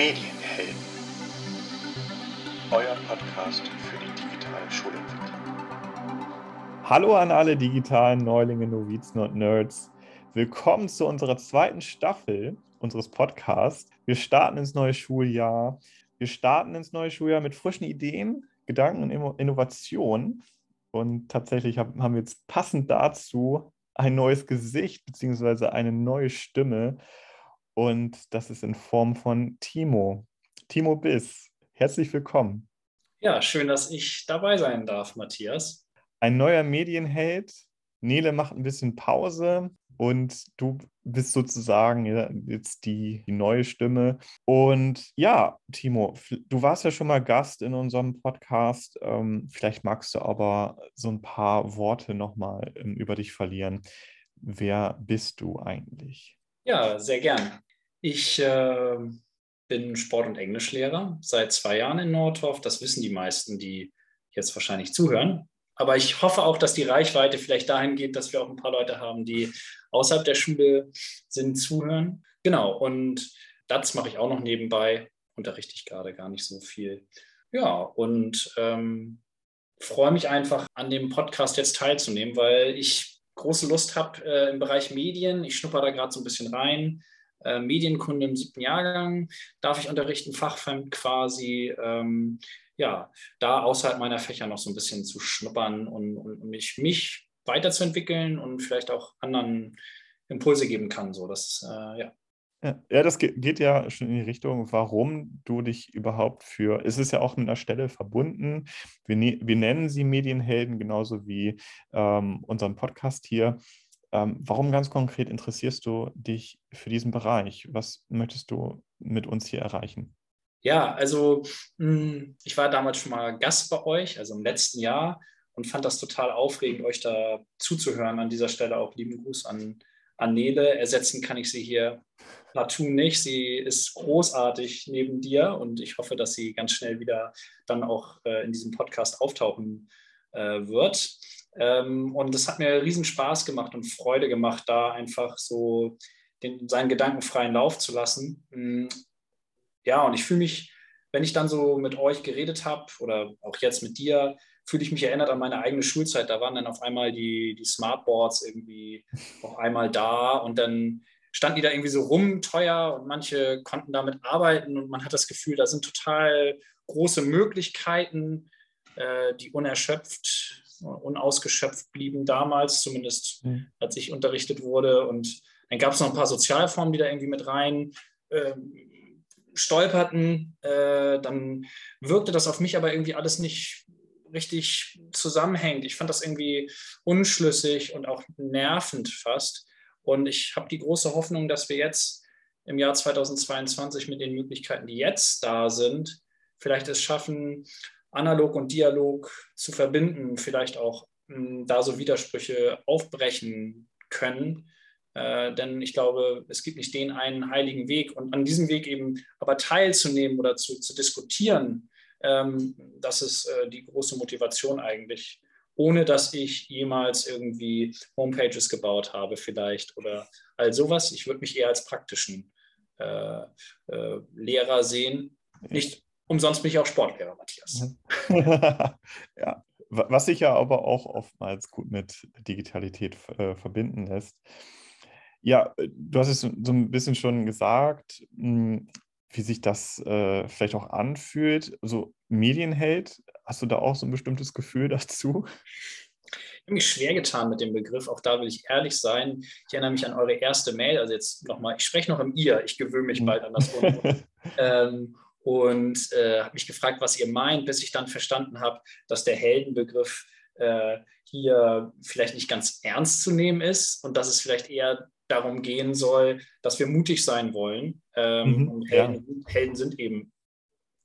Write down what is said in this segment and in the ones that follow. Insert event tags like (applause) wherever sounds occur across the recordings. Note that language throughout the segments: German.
Medienhelden. Euer Podcast für die digitale Schulentwicklung. Hallo an alle digitalen Neulinge, Novizen und Nerds. Willkommen zu unserer zweiten Staffel unseres Podcasts. Wir starten ins neue Schuljahr. Wir starten ins neue Schuljahr mit frischen Ideen, Gedanken und Innovationen. Und tatsächlich haben wir jetzt passend dazu ein neues Gesicht bzw. eine neue Stimme. Und das ist in Form von Timo. Timo Biss, herzlich willkommen. Ja, schön, dass ich dabei sein darf, Matthias. Ein neuer Medienheld. Nele macht ein bisschen Pause und du bist sozusagen jetzt die, die, neue Stimme. Und ja, Timo, du warst ja schon mal Gast in unserem Podcast. Ähm, vielleicht magst du aber so ein paar Worte nochmal ähm, über dich verlieren. Wer bist du eigentlich? Ja, sehr gern. Ich äh, bin Sport- und Englischlehrer seit zwei Jahren in Nordhof. Das wissen die meisten, die jetzt wahrscheinlich zuhören. Aber ich hoffe auch, dass die Reichweite vielleicht dahin geht, dass wir auch ein paar Leute haben, die außerhalb der Schule sind, zuhören. Genau, und das mache ich auch noch nebenbei. Unterrichte ich gerade gar nicht so viel. Ja, und ähm, freue mich einfach, an dem Podcast jetzt teilzunehmen, weil ich große Lust habe äh, im Bereich Medien. Ich schnupper da gerade so ein bisschen rein. Äh, Medienkunde im siebten Jahrgang darf ich unterrichten, fachfremd quasi. Ähm, ja, da außerhalb meiner Fächer noch so ein bisschen zu schnuppern und, und mich, mich weiterzuentwickeln und vielleicht auch anderen Impulse geben kann. So, das, äh, ja. Ja, das geht ja schon in die Richtung, warum du dich überhaupt für, es ist ja auch mit einer Stelle verbunden. Wir, ne, wir nennen sie Medienhelden, genauso wie ähm, unseren Podcast hier. Ähm, warum ganz konkret interessierst du dich für diesen Bereich? Was möchtest du mit uns hier erreichen? Ja, also hm, ich war damals schon mal Gast bei euch, also im letzten Jahr, und fand das total aufregend, euch da zuzuhören. An dieser Stelle auch lieben Gruß an, an Nele. Ersetzen kann ich sie hier partout nicht. Sie ist großartig neben dir und ich hoffe, dass sie ganz schnell wieder dann auch äh, in diesem Podcast auftauchen äh, wird. Ähm, und es hat mir riesen Spaß gemacht und Freude gemacht, da einfach so den, seinen Gedanken freien Lauf zu lassen. Hm, ja, und ich fühle mich, wenn ich dann so mit euch geredet habe oder auch jetzt mit dir, fühle ich mich erinnert an meine eigene Schulzeit. Da waren dann auf einmal die, die Smartboards irgendwie (laughs) auf einmal da und dann standen die da irgendwie so rum, teuer und manche konnten damit arbeiten und man hat das Gefühl, da sind total große Möglichkeiten, äh, die unerschöpft, unausgeschöpft blieben damals, zumindest mhm. als ich unterrichtet wurde. Und dann gab es noch ein paar Sozialformen, die da irgendwie mit rein ähm, stolperten. Äh, dann wirkte das auf mich aber irgendwie alles nicht richtig zusammenhängt. Ich fand das irgendwie unschlüssig und auch nervend fast. Und ich habe die große Hoffnung, dass wir jetzt im Jahr 2022 mit den Möglichkeiten, die jetzt da sind, vielleicht es schaffen, analog und Dialog zu verbinden, vielleicht auch mh, hm, da so Widersprüche aufbrechen können. Äh, denn ich glaube, es gibt nicht den einen heiligen Weg. Und an diesem Weg eben aber teilzunehmen oder zu, zu diskutieren, ähm, das ist äh, die große Motivation eigentlich, ohne dass ich jemals irgendwie Homepages gebaut habe vielleicht oder all sowas. Ich würde mich eher als praktischen äh, äh, Lehrer sehen. Nicht umsonst bin ich auch Sportlehrer, Matthias. (laughs) ja, was sich ja aber auch oftmals gut mit Digitalität äh, verbinden lässt. Ja, du hast es so ein bisschen schon gesagt. Hm, wie sich das äh, vielleicht auch anfühlt. So Medienheld, hast du da auch so ein bestimmtes Gefühl (laughs) dazu? Ich habe mich schwer getan mit dem Begriff, auch da will ich ehrlich sein. Ich erinnere mich an eure erste Mail, also jetzt nochmal, ich spreche noch im Ihr, ich gewöhne mich bald an das Wort. (laughs) ähm, und äh, habe mich gefragt, was ihr meint, bis ich dann verstanden habe, dass der Heldenbegriff äh, hier vielleicht nicht ganz ernst zu nehmen ist und dass es vielleicht eher darum gehen soll, dass wir mutig sein wollen. Ähm, mhm, und Helden, ja. Helden, sind eben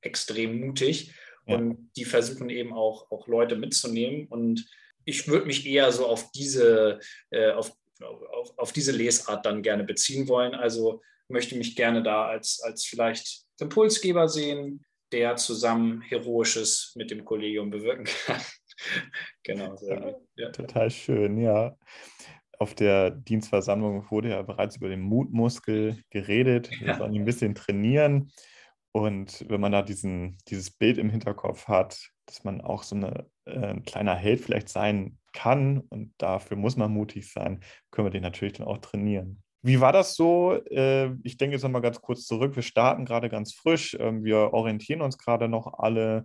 extrem mutig ja. und die versuchen eben auch, auch Leute mitzunehmen. Und ich würde mich eher so auf diese, äh, auf, auf, auf, diese Lesart dann gerne beziehen wollen. Also möchte mich gerne da als, als vielleicht Impulsgeber sehen, der zusammen Heroisches mit dem Kollegium bewirken kann. (laughs) genau. So. Ja, total schön, ja auf der Dienstversammlung wurde ja bereits über den Mutmuskel geredet. Wir sollen ihn ein bisschen trainieren. Und wenn man da diesen, dieses Bild im Hinterkopf hat, dass man auch so eine, äh, ein kleiner Held vielleicht sein kann und dafür muss man mutig sein, können wir den natürlich dann auch trainieren. Wie war das so? Äh, ich denke jetzt nochmal ganz kurz zurück. Wir starten gerade ganz frisch. Ähm, wir orientieren uns gerade noch alle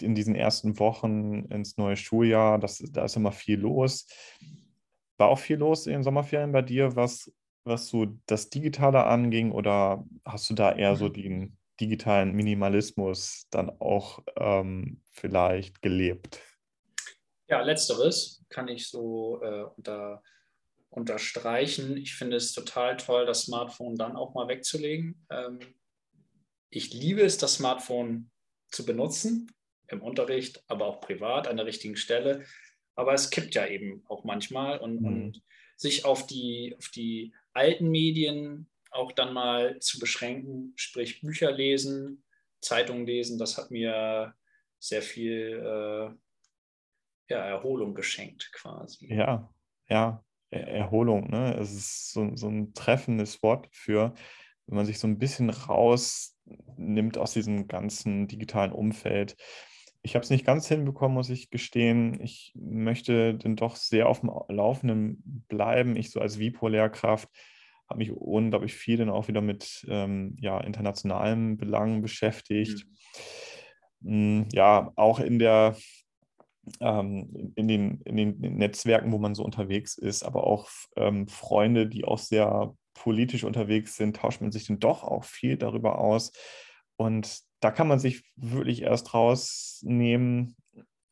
in diesen ersten Wochen ins neue Schuljahr. Das, da ist immer viel los. War auch viel los in den Sommerferien bei dir, was, was so das Digitale anging? Oder hast du da eher so mhm. den digitalen Minimalismus dann auch ähm, vielleicht gelebt? Ja, letzteres kann ich so äh, unter, unterstreichen. Ich finde es total toll, das Smartphone dann auch mal wegzulegen. Ähm, ich liebe es, das Smartphone zu benutzen, im Unterricht, aber auch privat an der richtigen Stelle. Aber es kippt ja eben auch manchmal und, mhm. und sich auf die, auf die alten Medien auch dann mal zu beschränken, sprich Bücher lesen, Zeitungen lesen, das hat mir sehr viel äh, ja, Erholung geschenkt quasi. Ja, ja, Erholung, ne? Es ist so, so ein treffendes Wort für, wenn man sich so ein bisschen rausnimmt aus diesem ganzen digitalen Umfeld. Ich habe es nicht ganz hinbekommen, muss ich gestehen. Ich möchte dann doch sehr auf dem Laufenden bleiben. Ich so als Vipo-Lehrkraft habe mich unglaublich viel dann auch wieder mit ähm, ja, internationalen Belangen beschäftigt. Mhm. Ja, auch in der ähm, in, den, in den Netzwerken, wo man so unterwegs ist, aber auch ähm, Freunde, die auch sehr politisch unterwegs sind, tauscht man sich dann doch auch viel darüber aus. Und da kann man sich wirklich erst rausnehmen,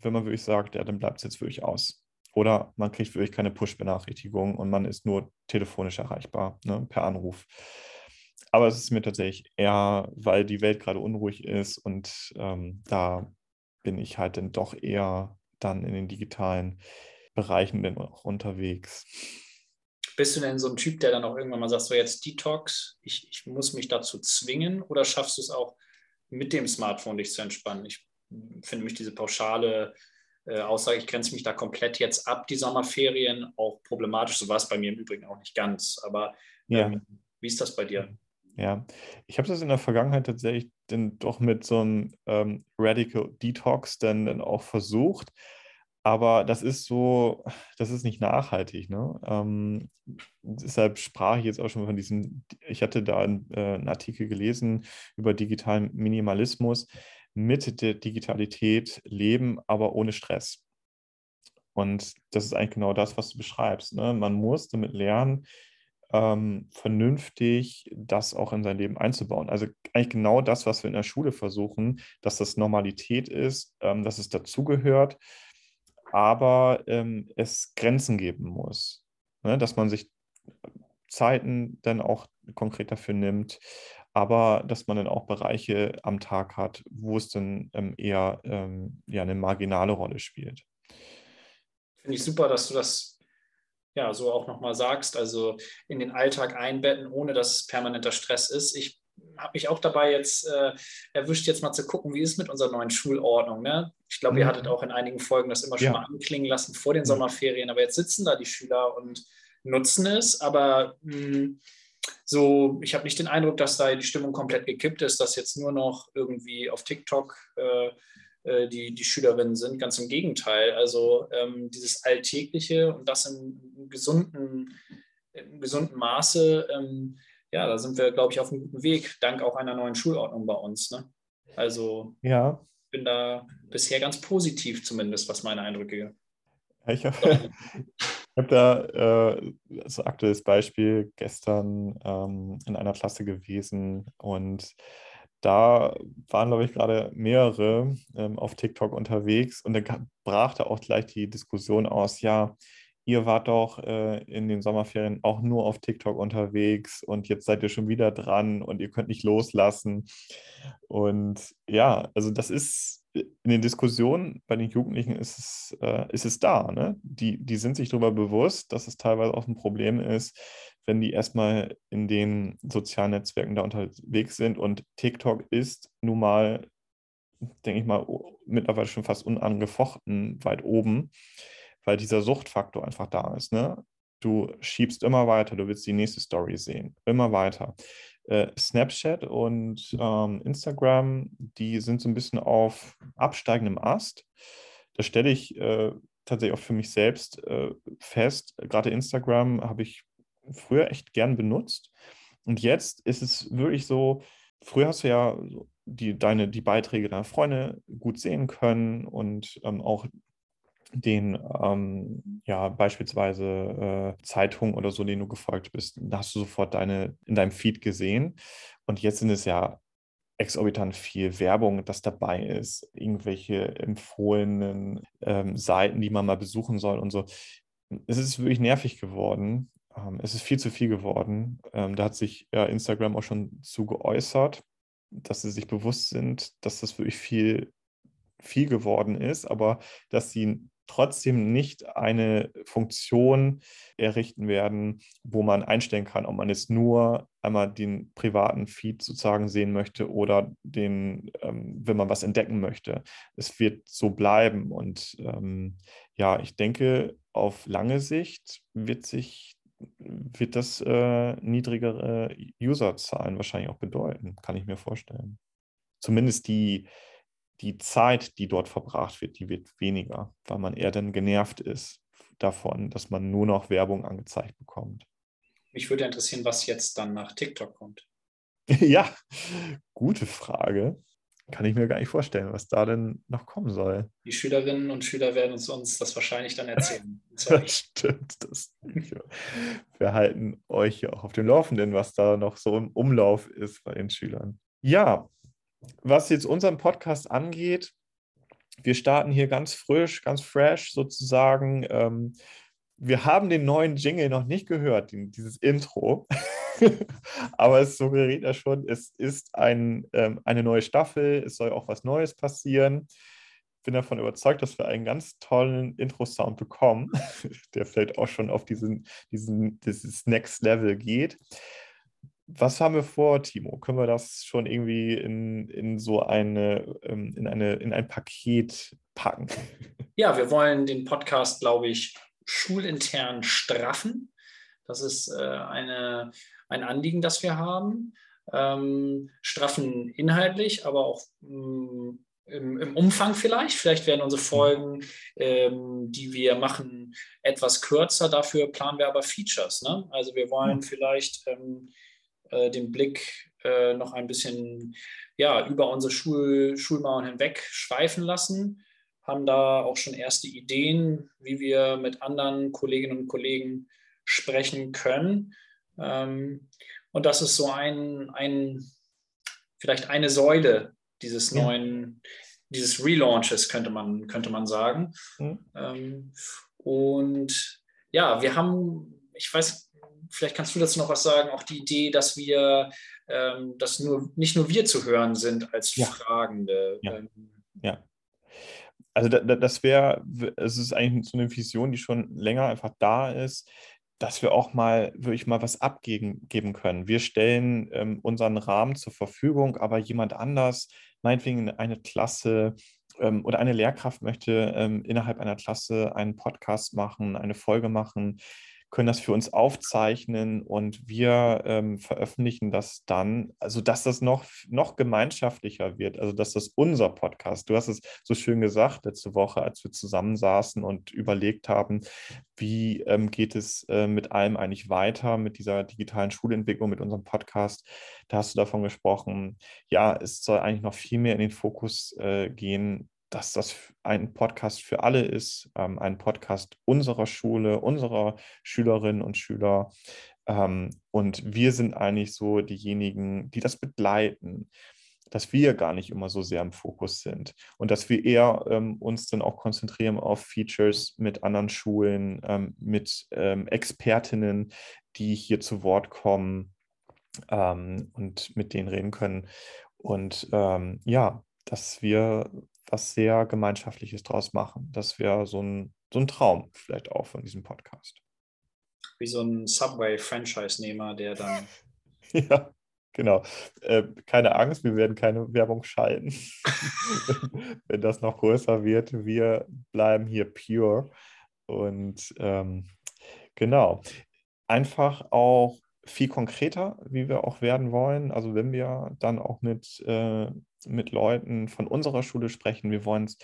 wenn man wirklich sagt, ja, dann bleibt es jetzt wirklich aus. Oder man kriegt wirklich keine Push-Benachrichtigung und man ist nur telefonisch erreichbar, ne, per Anruf. Aber es ist mir tatsächlich eher, weil die Welt gerade unruhig ist und ähm, da bin ich halt dann doch eher dann in den digitalen Bereichen dann auch unterwegs. Bist du denn so ein Typ, der dann auch irgendwann mal sagt, so jetzt Detox, ich, ich muss mich dazu zwingen oder schaffst du es auch mit dem Smartphone dich zu entspannen? Ich finde mich diese pauschale äh, Aussage, ich grenze mich da komplett jetzt ab, die Sommerferien, auch problematisch. So war es bei mir im Übrigen auch nicht ganz. Aber ähm, ja. wie ist das bei dir? Ja, ich habe das in der Vergangenheit tatsächlich dann doch mit so einem ähm, Radical Detox dann, dann auch versucht. Aber das ist so, das ist nicht nachhaltig. Ne? Ähm, deshalb sprach ich jetzt auch schon von diesem, ich hatte da einen, äh, einen Artikel gelesen über digitalen Minimalismus mit der Digitalität leben, aber ohne Stress. Und das ist eigentlich genau das, was du beschreibst. Ne? Man muss damit lernen, ähm, vernünftig das auch in sein Leben einzubauen. Also eigentlich genau das, was wir in der Schule versuchen, dass das Normalität ist, ähm, dass es dazugehört, aber ähm, es Grenzen geben muss. Ne? Dass man sich Zeiten dann auch konkret dafür nimmt, aber dass man dann auch Bereiche am Tag hat, wo es dann ähm, eher ähm, ja, eine marginale Rolle spielt. Finde ich super, dass du das ja so auch nochmal sagst, also in den Alltag einbetten, ohne dass es permanenter Stress ist. Ich habe mich auch dabei jetzt äh, erwischt, jetzt mal zu gucken, wie ist es mit unserer neuen Schulordnung. Ne? Ich glaube, mhm. ihr hattet auch in einigen Folgen das immer schon ja. mal anklingen lassen vor den Sommerferien, aber jetzt sitzen da die Schüler und nutzen es, aber mh, hm, so, ich habe nicht den Eindruck, dass da die Stimmung komplett gekippt ist, dass jetzt nur noch irgendwie auf TikTok äh, äh, die, die Schülerinnen sind. Ganz im Gegenteil. Also ähm, dieses Alltägliche und das im, gesunden, im gesunden Maße, ähm, ja, da sind wir, glaube ich, auf einem guten Weg, dank auch einer neuen Schulordnung bei uns. Ne? Also ja. ich bin da bisher ganz positiv zumindest, was meine Eindrücke. Ich habe (laughs) Ich habe da äh, so aktuelles Beispiel gestern ähm, in einer Klasse gewesen und da waren, glaube ich, gerade mehrere ähm, auf TikTok unterwegs und dann brach da auch gleich die Diskussion aus, ja, ihr wart doch äh, in den Sommerferien auch nur auf TikTok unterwegs und jetzt seid ihr schon wieder dran und ihr könnt nicht loslassen. Und ja, also das ist in den Diskussionen bei den Jugendlichen ist es, äh, ist es da. Ne? Die, die sind sich darüber bewusst, dass es teilweise auch ein Problem ist, wenn die erstmal in den sozialen Netzwerken da unterwegs sind. Und TikTok ist nun mal, denke ich mal, mittlerweile schon fast unangefochten weit oben, weil dieser Suchtfaktor einfach da ist. Ne? Du schiebst immer weiter, du willst die nächste Story sehen, immer weiter. äh, Snapchat und ähm, Instagram, die sind so ein bisschen auf absteigendem Ast. Da stelle ich äh, tatsächlich auch für mich selbst äh, fest, gerade Instagram habe ich früher echt gern benutzt. Und jetzt ist es wirklich so, früher hast du ja die, deine, die Beiträge deiner Freunde gut sehen können und ähm, auch den, ähm, ja, beispielsweise äh, Zeitungen oder so, denen du gefolgt bist, da hast du sofort deine in deinem Feed gesehen. Und jetzt sind es ja exorbitant viel Werbung, das dabei ist, irgendwelche empfohlenen ähm, Seiten, die man mal besuchen soll und so. Es ist wirklich nervig geworden. Ähm, es ist viel zu viel geworden. Ähm, da hat sich ja, Instagram auch schon zu geäußert, dass sie sich bewusst sind, dass das wirklich viel, viel geworden ist, aber dass sie trotzdem nicht eine Funktion errichten werden, wo man einstellen kann, ob man jetzt nur einmal den privaten Feed sozusagen sehen möchte oder den, ähm, wenn man was entdecken möchte. Es wird so bleiben. Und ähm, ja, ich denke, auf lange Sicht wird sich wird das äh, niedrigere Userzahlen wahrscheinlich auch bedeuten, kann ich mir vorstellen. Zumindest die, die Zeit, die dort verbracht wird, die wird weniger, weil man eher dann genervt ist davon, dass man nur noch Werbung angezeigt bekommt. Mich würde interessieren, was jetzt dann nach TikTok kommt. (laughs) ja, gute Frage. Kann ich mir gar nicht vorstellen, was da denn noch kommen soll. Die Schülerinnen und Schüler werden uns, uns das wahrscheinlich dann erzählen. das (laughs) stimmt. Das, wir halten euch ja auch auf dem Laufenden, was da noch so im Umlauf ist bei den Schülern. Ja, was jetzt unseren Podcast angeht, wir starten hier ganz frisch, ganz fresh sozusagen. Ähm, wir haben den neuen Jingle noch nicht gehört, dieses Intro. (laughs) Aber es suggeriert ja schon, es ist ein, ähm, eine neue Staffel, es soll auch was Neues passieren. Bin davon überzeugt, dass wir einen ganz tollen Intro-Sound bekommen, (laughs) der vielleicht auch schon auf diesen, diesen, dieses Next Level geht. Was haben wir vor, Timo? Können wir das schon irgendwie in, in so eine, ähm, in, eine, in ein Paket packen? Ja, wir wollen den Podcast, glaube ich, schulintern straffen. Das ist äh, eine, ein Anliegen, das wir haben. Ähm, straffen inhaltlich, aber auch mh, mm, im, im, Umfang vielleicht. Vielleicht werden unsere Folgen, ähm, die wir machen, etwas kürzer. Dafür planen wir aber Features. Ne? Also wir wollen vielleicht ähm, äh, den Blick äh, noch ein bisschen ja, über unsere Schul Schulmauern hinweg schweifen lassen, haben da auch schon erste Ideen, wie wir mit anderen Kolleginnen und Kollegen sprechen können. Ähm, und das ist so ein, ein, vielleicht eine Säule dieses neuen, dieses Relaunches, könnte man, könnte man sagen. Mhm. Und ja, wir haben, ich weiß vielleicht kannst du dazu noch was sagen, auch die Idee, dass wir, ähm, dass nur, nicht nur wir zu hören sind als ja. Fragende. Ja. Ähm, ja. Also da, da, das wäre, es ist eigentlich so eine Vision, die schon länger einfach da ist, dass wir auch mal wirklich mal was abgeben geben können. Wir stellen ähm, unseren Rahmen zur Verfügung, aber jemand anders, meinetwegen eine Klasse, ähm, oder eine Lehrkraft möchte ähm, innerhalb einer Klasse einen Podcast machen, eine Folge machen, können das für uns aufzeichnen und wir ähm, veröffentlichen das dann, also dass das noch, noch gemeinschaftlicher wird, also dass das unser Podcast, du hast es so schön gesagt letzte Woche, als wir zusammensaßen und überlegt haben, wie ähm, geht es äh, mit allem eigentlich weiter, mit dieser digitalen Schulentwicklung, mit unserem Podcast, da hast du davon gesprochen, ja, es soll eigentlich noch viel mehr in den Fokus äh, gehen, dass das ein Podcast für alle ist, ähm, ein Podcast unserer Schule, unserer Schülerinnen und Schüler. Ähm, und wir sind eigentlich so diejenigen, die das begleiten, dass wir gar nicht immer so sehr im Fokus sind und dass wir eher ähm, uns dann auch konzentrieren auf Features mit anderen Schulen, ähm, mit ähm, Expertinnen, die hier zu Wort kommen ähm, und mit denen reden können. Und ja, dass wir was sehr Gemeinschaftliches draus machen. Das wäre so ein, so ein Traum vielleicht auch von diesem Podcast. Wie so ein Subway-Franchise-Nehmer, der dann. (laughs) ja, genau. Äh, keine Angst, wir werden keine Werbung schalten. (laughs) Wenn das noch größer wird, wir bleiben hier pure. Und ähm, genau. Einfach auch viel konkreter, wie wir auch werden wollen. Also wenn wir dann auch mit, äh, mit Leuten von unserer Schule sprechen, wir wollen es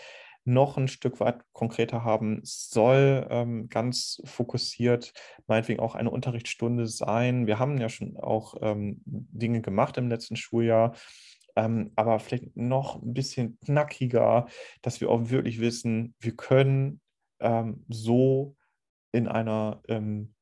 noch ein Stück weit konkreter haben. Es soll ähm, ganz fokussiert meinetwegen auch eine Unterrichtsstunde sein. Wir haben ja schon auch ähm, Dinge gemacht im letzten Schuljahr, ähm, aber vielleicht noch ein bisschen knackiger, dass wir auch wirklich wissen, wir können ähm, so in einer ähm,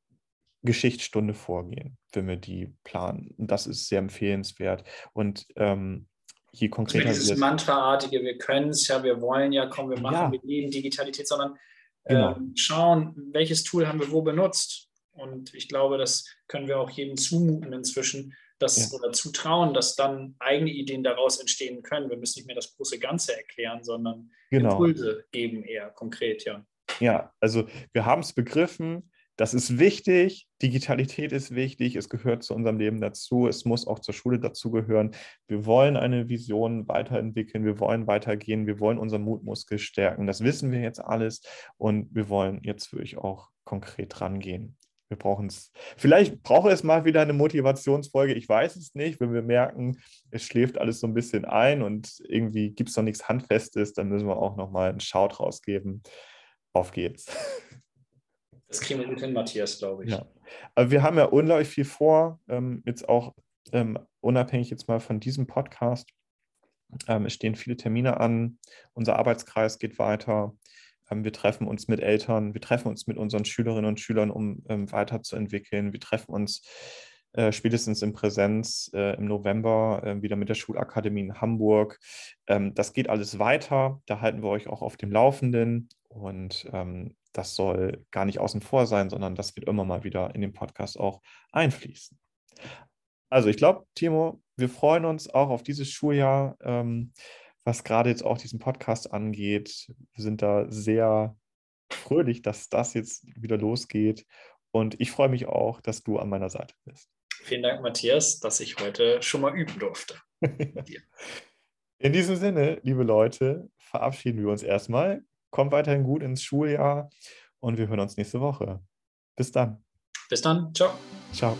Geschichtsstunde vorgehen, wenn wir die planen. Das ist sehr empfehlenswert. Und ähm, je konkreter also dieses Mantraartige, wir können es ja, wir wollen ja, komm, wir machen, ja. wir leben Digitalität, sondern genau. ähm, schauen, welches Tool haben wir wo benutzt. Und ich glaube, das können wir auch jedem zumuten inzwischen, dass, ja. oder zutrauen, dass dann eigene Ideen daraus entstehen können. Wir müssen nicht mehr das große Ganze erklären, sondern genau. Impulse geben eher konkret, ja. Ja, also wir haben es begriffen, das ist wichtig, Digitalität ist wichtig, es gehört zu unserem Leben dazu, es muss auch zur Schule dazugehören. Wir wollen eine Vision weiterentwickeln, wir wollen weitergehen, wir wollen unseren Mutmuskel stärken. Das wissen wir jetzt alles und wir wollen jetzt wirklich auch konkret rangehen. Wir brauchen es. Vielleicht brauche es mal wieder eine Motivationsfolge. Ich weiß es nicht. Wenn wir merken, es schläft alles so ein bisschen ein und irgendwie gibt es noch nichts Handfestes, dann müssen wir auch nochmal einen Shout rausgeben. Auf geht's. (laughs) Das kriegen wir gut hin, Matthias, glaube ich. Ja. Aber wir haben ja unglaublich viel vor, ähm, jetzt auch ähm, unabhängig jetzt mal von diesem Podcast. Ähm, es stehen viele Termine an, unser Arbeitskreis geht weiter. Ähm, wir treffen uns mit Eltern, wir treffen uns mit unseren Schülerinnen und Schülern, um ähm, weiterzuentwickeln. Wir treffen uns äh, spätestens in Präsenz äh, im November äh, wieder mit der Schulakademie in Hamburg. Ähm, das geht alles weiter. Da halten wir euch auch auf dem Laufenden. Und ähm, das soll gar nicht außen vor sein, sondern das wird immer mal wieder in den Podcast auch einfließen. Also ich glaube, Timo, wir freuen uns auch auf dieses Schuljahr, ähm, was gerade jetzt auch diesen Podcast angeht. Wir sind da sehr fröhlich, dass das jetzt wieder losgeht. Und ich freue mich auch, dass du an meiner Seite bist. Vielen Dank, Matthias, dass ich heute schon mal üben durfte. (laughs) In diesem Sinne, liebe Leute, verabschieden wir uns erstmal. Kommt weiterhin gut ins Schuljahr und wir hören uns nächste Woche. Bis dann. Bis dann. Ciao. Ciao.